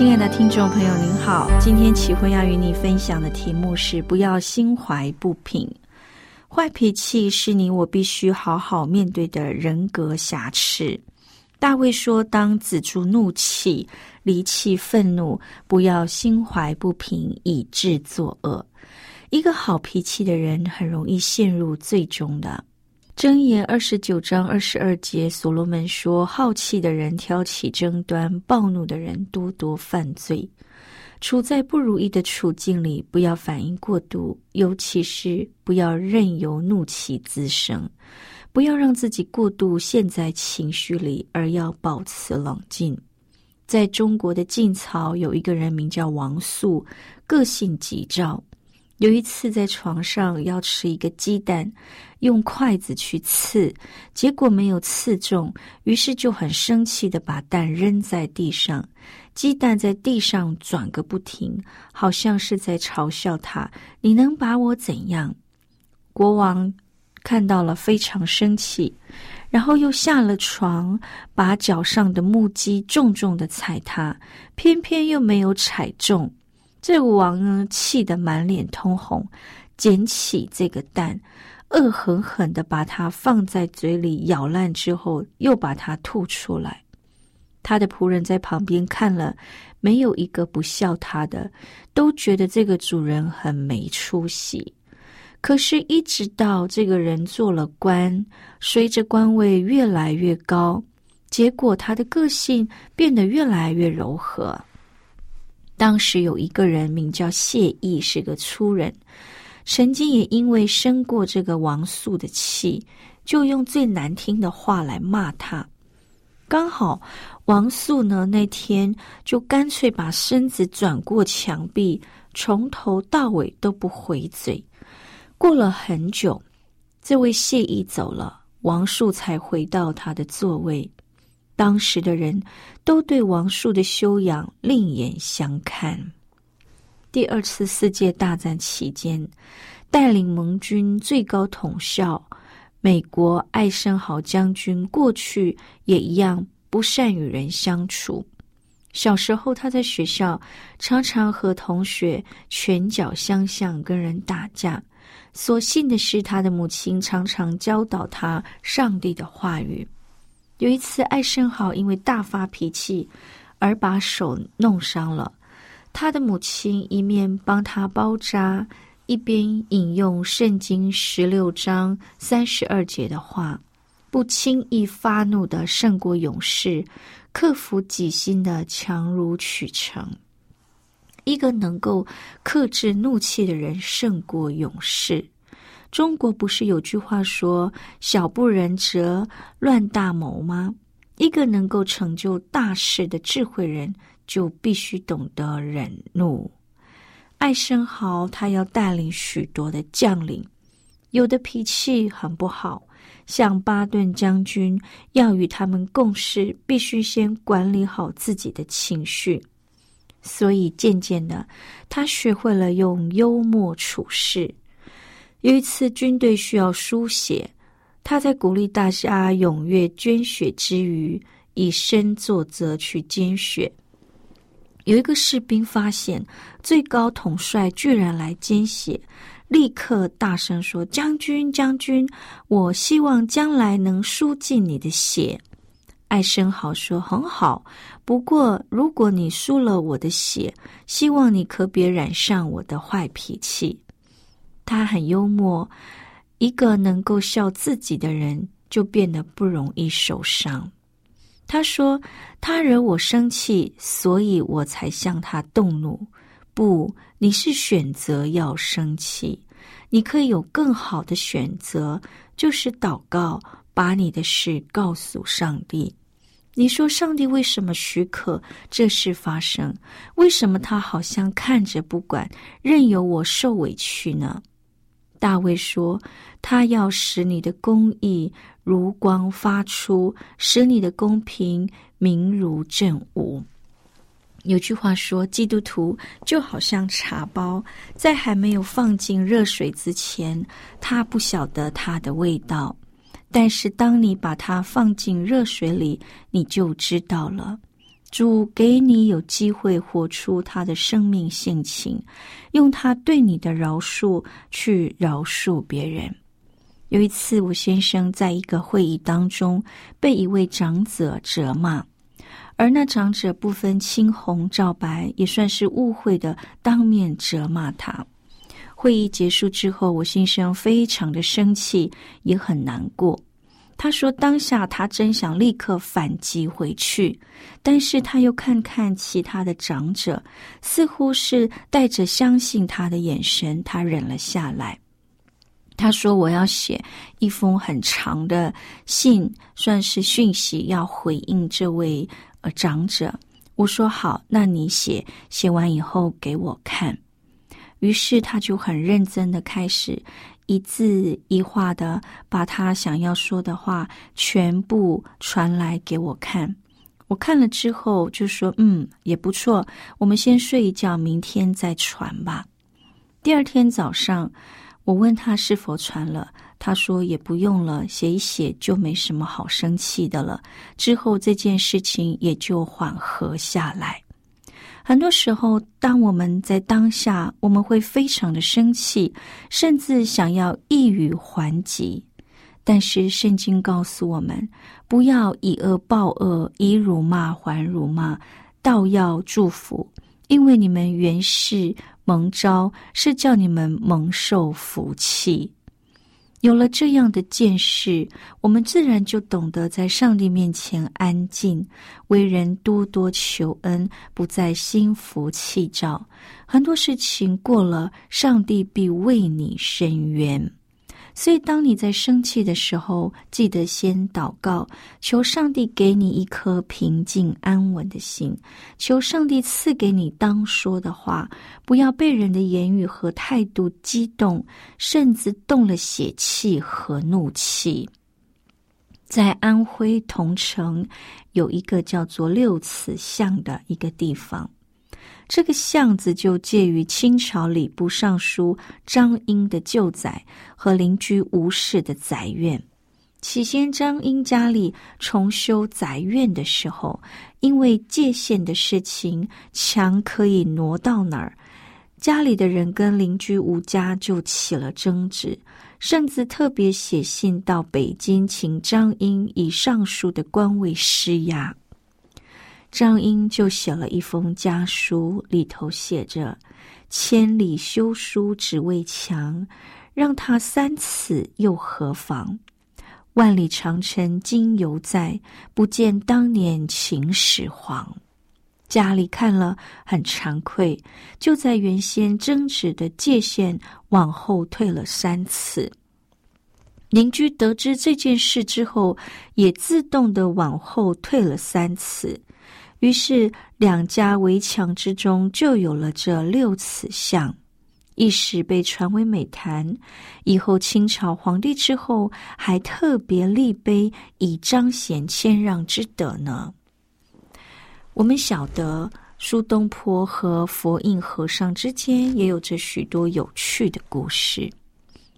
亲爱的听众朋友，您好，今天启慧要与你分享的题目是：不要心怀不平。坏脾气是你我必须好好面对的人格瑕疵。大卫说：“当止住怒气，离弃愤怒，不要心怀不平，以致作恶。”一个好脾气的人很容易陷入最终的。箴言二十九章二十二节，所罗门说：“好气的人挑起争端，暴怒的人多多犯罪。”处在不如意的处境里，不要反应过度，尤其是不要任由怒气滋生，不要让自己过度陷在情绪里，而要保持冷静。在中国的晋朝，有一个人名叫王肃，个性急躁。有一次在床上要吃一个鸡蛋，用筷子去刺，结果没有刺中，于是就很生气的把蛋扔在地上，鸡蛋在地上转个不停，好像是在嘲笑他：“你能把我怎样？”国王看到了非常生气，然后又下了床，把脚上的木屐重重的踩他，偏偏又没有踩中。这王呢，气得满脸通红，捡起这个蛋，恶狠狠的把它放在嘴里咬烂之后，又把它吐出来。他的仆人在旁边看了，没有一个不笑他的，都觉得这个主人很没出息。可是，一直到这个人做了官，随着官位越来越高，结果他的个性变得越来越柔和。当时有一个人名叫谢毅，是个粗人，曾经也因为生过这个王素的气，就用最难听的话来骂他。刚好王素呢那天就干脆把身子转过墙壁，从头到尾都不回嘴。过了很久，这位谢毅走了，王肃才回到他的座位。当时的人都对王树的修养另眼相看。第二次世界大战期间，带领盟军最高统校美国艾森豪将军，过去也一样不善与人相处。小时候，他在学校常常和同学拳脚相向，跟人打架。所幸的是，他的母亲常常教导他上帝的话语。有一次，艾森豪因为大发脾气而把手弄伤了。他的母亲一面帮他包扎，一边引用圣经十六章三十二节的话：“不轻易发怒的胜过勇士，克服己心的强如取成。一个能够克制怒气的人胜过勇士。”中国不是有句话说“小不忍则乱大谋”吗？一个能够成就大事的智慧人，就必须懂得忍怒。艾森豪他要带领许多的将领，有的脾气很不好，像巴顿将军，要与他们共事，必须先管理好自己的情绪。所以渐渐的，他学会了用幽默处事。有一次，军队需要输血，他在鼓励大家踊跃捐血之余，以身作则去捐血。有一个士兵发现，最高统帅居然来捐血，立刻大声说：“将军，将军，我希望将来能输尽你的血。”艾森豪说：“很好，不过如果你输了我的血，希望你可别染上我的坏脾气。”他很幽默，一个能够笑自己的人，就变得不容易受伤。他说：“他惹我生气，所以我才向他动怒。不，你是选择要生气，你可以有更好的选择，就是祷告，把你的事告诉上帝。你说上帝为什么许可这事发生？为什么他好像看着不管，任由我受委屈呢？”大卫说：“他要使你的公义如光发出，使你的公平明如正午。”有句话说：“基督徒就好像茶包，在还没有放进热水之前，他不晓得它的味道；但是当你把它放进热水里，你就知道了。”主给你有机会活出他的生命性情，用他对你的饶恕去饶恕别人。有一次，我先生在一个会议当中被一位长者责骂，而那长者不分青红皂白，也算是误会的当面责骂他。会议结束之后，我先生非常的生气，也很难过。他说：“当下他真想立刻反击回去，但是他又看看其他的长者，似乎是带着相信他的眼神，他忍了下来。他说：‘我要写一封很长的信，算是讯息，要回应这位呃长者。’我说：‘好，那你写，写完以后给我看。’于是他就很认真的开始。”一字一画的把他想要说的话全部传来给我看，我看了之后就说：“嗯，也不错，我们先睡一觉，明天再传吧。”第二天早上，我问他是否传了，他说也不用了，写一写就没什么好生气的了。之后这件事情也就缓和下来。很多时候，当我们在当下，我们会非常的生气，甚至想要一语还击。但是圣经告诉我们，不要以恶报恶，以辱骂还辱骂，倒要祝福，因为你们原是蒙召，是叫你们蒙受福气。有了这样的见识，我们自然就懂得在上帝面前安静，为人多多求恩，不再心浮气躁。很多事情过了，上帝必为你伸冤。所以，当你在生气的时候，记得先祷告，求上帝给你一颗平静安稳的心，求上帝赐给你当说的话，不要被人的言语和态度激动，甚至动了血气和怒气。在安徽桐城有一个叫做六慈巷的一个地方。这个巷子就介于清朝礼部尚书张英的旧宅和邻居吴氏的宅院。起先，张英家里重修宅院的时候，因为界限的事情，墙可以挪到哪儿，家里的人跟邻居吴家就起了争执，甚至特别写信到北京，请张英以上述的官位施压。张英就写了一封家书，里头写着：“千里修书只为墙，让他三次又何妨？万里长城今犹在，不见当年秦始皇。”家里看了很惭愧，就在原先争执的界限往后退了三次。邻居得知这件事之后，也自动的往后退了三次。于是，两家围墙之中就有了这六尺像，一时被传为美谈。以后清朝皇帝之后，还特别立碑以彰显谦让之德呢。我们晓得苏东坡和佛印和尚之间也有着许多有趣的故事。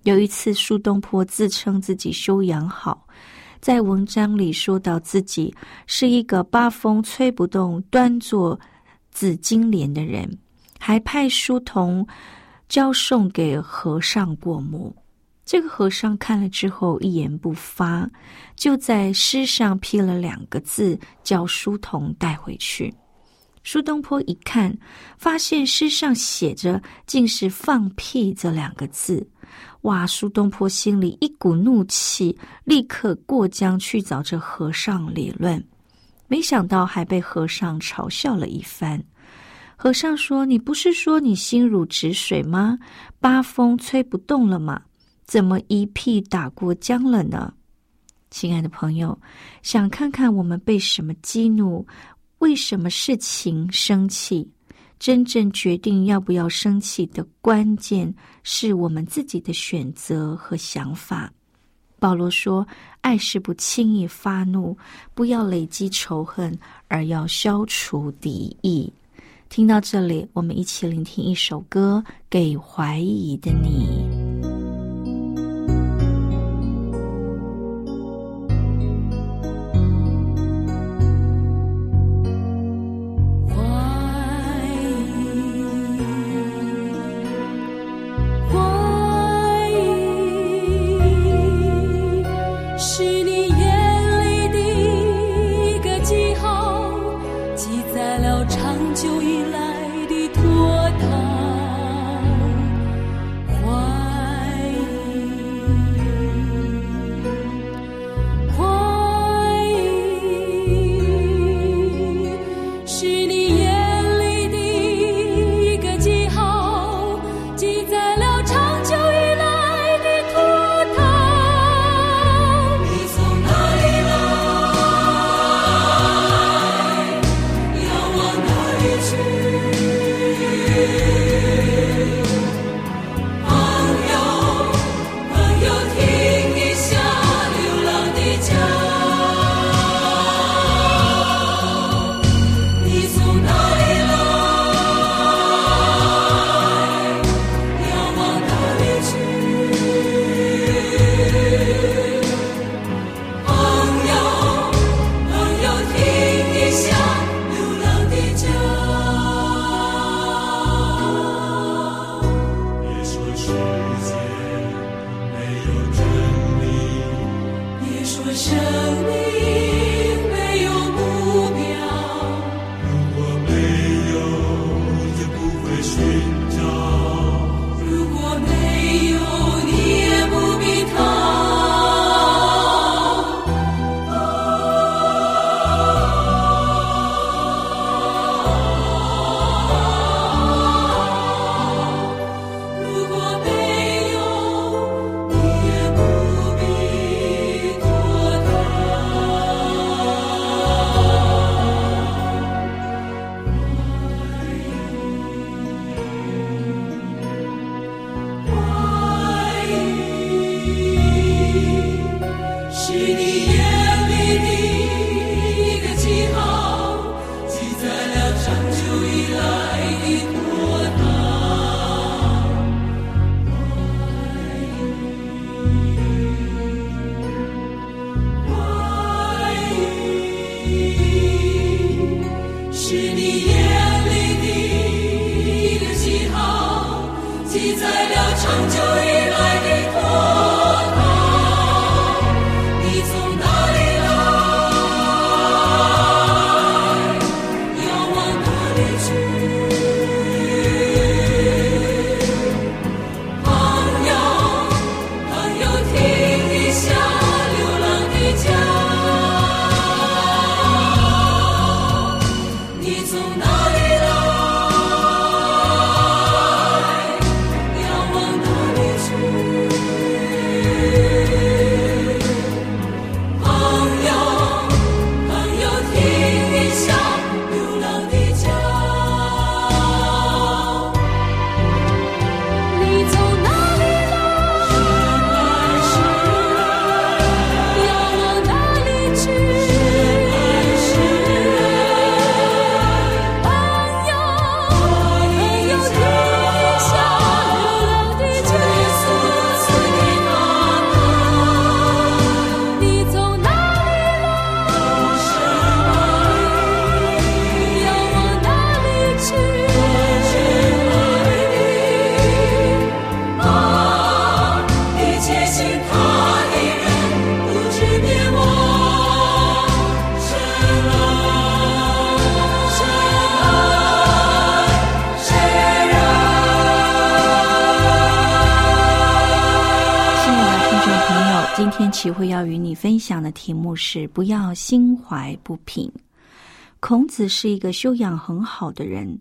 有一次，苏东坡自称自己修养好。在文章里说到自己是一个八风吹不动、端坐紫金莲的人，还派书童交送给和尚过目。这个和尚看了之后一言不发，就在诗上批了两个字，叫书童带回去。苏东坡一看，发现诗上写着竟是“放屁”这两个字，哇！苏东坡心里一股怒气，立刻过江去找这和尚理论，没想到还被和尚嘲笑了一番。和尚说：“你不是说你心如止水吗？八风吹不动了吗？怎么一屁打过江了呢？”亲爱的朋友，想看看我们被什么激怒？为什么事情生气？真正决定要不要生气的关键，是我们自己的选择和想法。保罗说：“爱是不轻易发怒，不要累积仇恨，而要消除敌意。”听到这里，我们一起聆听一首歌，《给怀疑的你》。寻找，如果没有你。目是“不要心怀不平”。孔子是一个修养很好的人，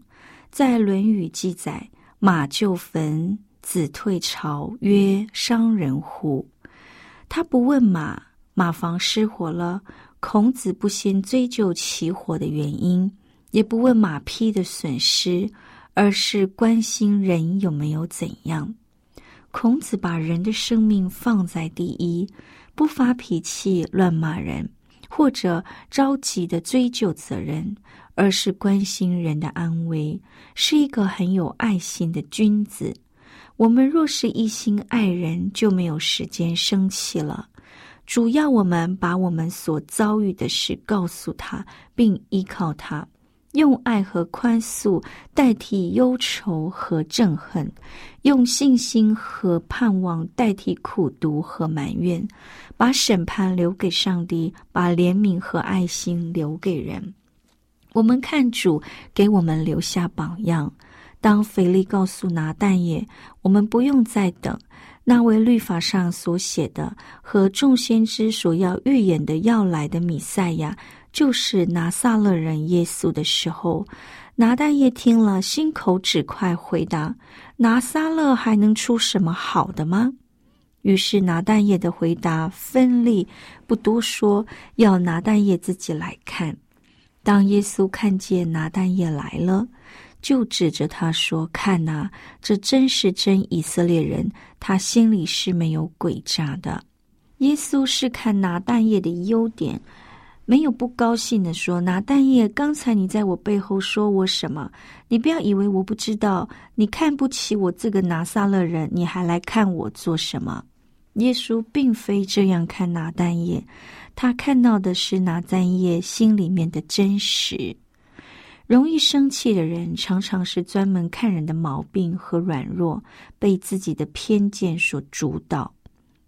在《论语》记载：“马就焚，子退朝，曰：‘伤人乎？’”他不问马，马房失火了，孔子不先追究起火的原因，也不问马匹的损失，而是关心人有没有怎样。孔子把人的生命放在第一，不发脾气乱骂人，或者着急的追究责任，而是关心人的安危，是一个很有爱心的君子。我们若是一心爱人，就没有时间生气了。主要我们把我们所遭遇的事告诉他，并依靠他。用爱和宽恕代替忧愁和憎恨，用信心和盼望代替苦读和埋怨，把审判留给上帝，把怜悯和爱心留给人。我们看主给我们留下榜样。当腓力告诉拿但业，我们不用再等那位律法上所写的和众先知所要预演的要来的弥赛亚。就是拿撒勒人耶稣的时候，拿大业听了，心口只快回答：“拿撒勒还能出什么好的吗？”于是拿大业的回答分立，不多说，要拿大业自己来看。当耶稣看见拿大业来了，就指着他说：“看呐，这真是真以色列人，他心里是没有诡诈的。”耶稣是看拿大业的优点。没有不高兴的说：“拿但业，刚才你在我背后说我什么？你不要以为我不知道。你看不起我这个拿撒勒人，你还来看我做什么？”耶稣并非这样看拿但业，他看到的是拿但业心里面的真实。容易生气的人，常常是专门看人的毛病和软弱，被自己的偏见所主导。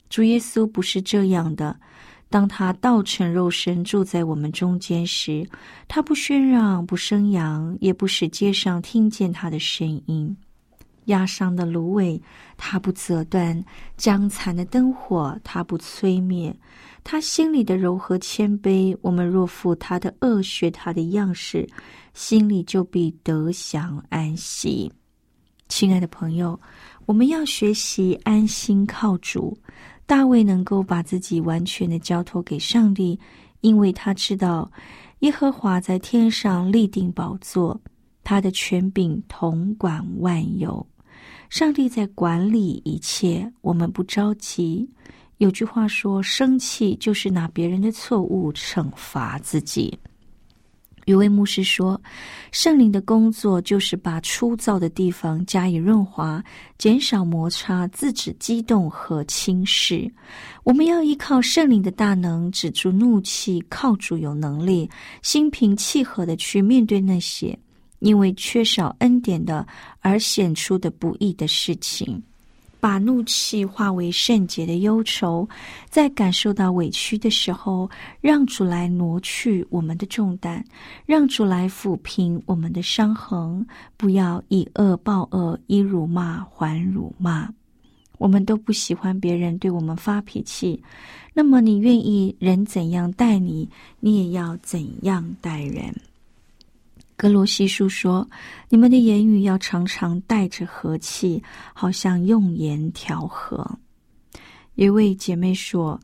主耶稣不是这样的。当他道成肉身住在我们中间时，他不喧嚷，不生扬，也不使街上听见他的声音。压伤的芦苇，他不折断；将残的灯火，他不吹灭。他心里的柔和谦卑，我们若负他的恶，学他的样式，心里就必得享安息。亲爱的朋友，我们要学习安心靠主。大卫能够把自己完全的交托给上帝，因为他知道耶和华在天上立定宝座，他的权柄统管万有。上帝在管理一切，我们不着急。有句话说：“生气就是拿别人的错误惩罚自己。”有位牧师说：“圣灵的工作就是把粗糙的地方加以润滑，减少摩擦，制止激动和轻视。我们要依靠圣灵的大能，止住怒气，靠主有能力，心平气和的去面对那些因为缺少恩典的而显出的不易的事情。”把怒气化为圣洁的忧愁，在感受到委屈的时候，让主来挪去我们的重担，让主来抚平我们的伤痕。不要以恶报恶，以辱骂还辱骂。我们都不喜欢别人对我们发脾气，那么你愿意人怎样待你，你也要怎样待人。格罗西书说：“你们的言语要常常带着和气，好像用言调和。”一位姐妹说：“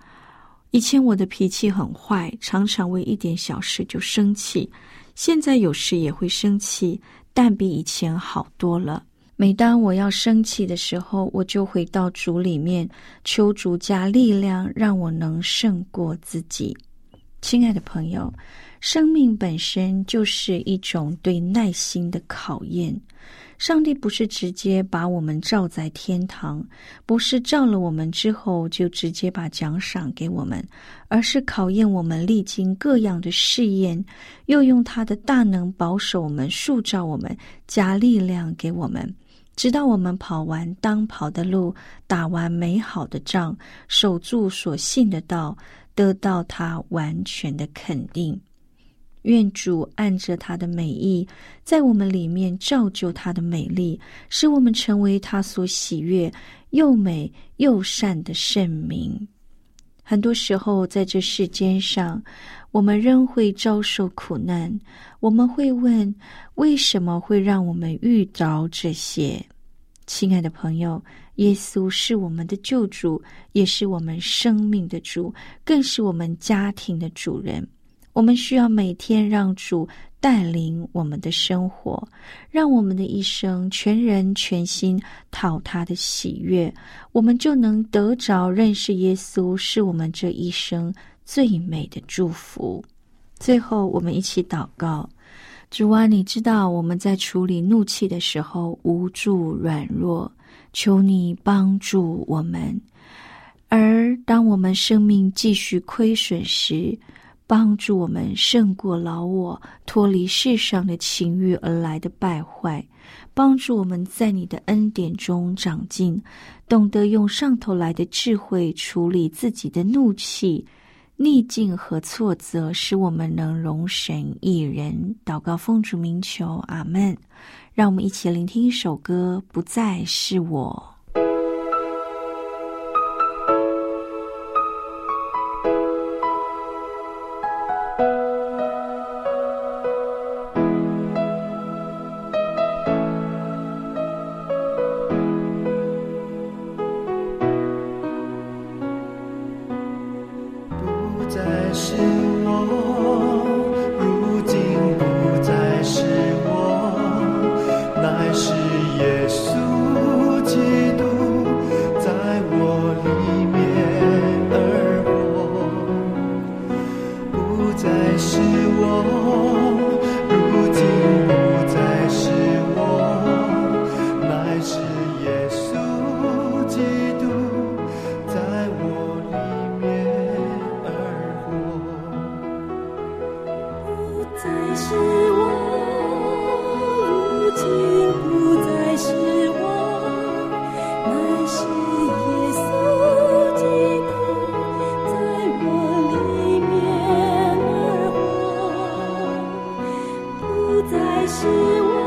以前我的脾气很坏，常常为一点小事就生气。现在有时也会生气，但比以前好多了。每当我要生气的时候，我就回到主里面，求主加力量，让我能胜过自己。”亲爱的朋友。生命本身就是一种对耐心的考验。上帝不是直接把我们照在天堂，不是照了我们之后就直接把奖赏给我们，而是考验我们历经各样的试验，又用他的大能保守我们、塑造我们、加力量给我们，直到我们跑完当跑的路，打完美好的仗，守住所信的道，得到他完全的肯定。愿主按着他的美意，在我们里面造就他的美丽，使我们成为他所喜悦、又美又善的圣名。很多时候，在这世间上，我们仍会遭受苦难。我们会问：为什么会让我们遇着这些？亲爱的朋友，耶稣是我们的救主，也是我们生命的主，更是我们家庭的主人。我们需要每天让主带领我们的生活，让我们的一生全人全心讨他的喜悦，我们就能得着认识耶稣，是我们这一生最美的祝福。最后，我们一起祷告。主啊，你知道我们在处理怒气的时候无助软弱，求你帮助我们。而当我们生命继续亏损时，帮助我们胜过老我，脱离世上的情欲而来的败坏，帮助我们在你的恩典中长进，懂得用上头来的智慧处理自己的怒气。逆境和挫折，使我们能容神一人。祷告奉主名求，阿门。让我们一起聆听一首歌，不再是我。希望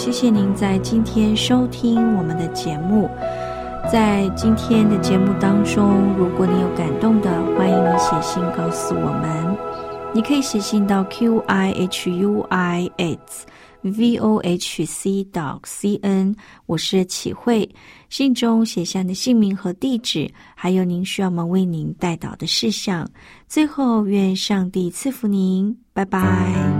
谢谢您在今天收听我们的节目。在今天的节目当中，如果你有感动的，欢迎你写信告诉我们。你可以写信到 q i h u i s v o h c dot c n，我是启慧。信中写下你的姓名和地址，还有您需要我们为您带导的事项。最后，愿上帝赐福您，拜拜。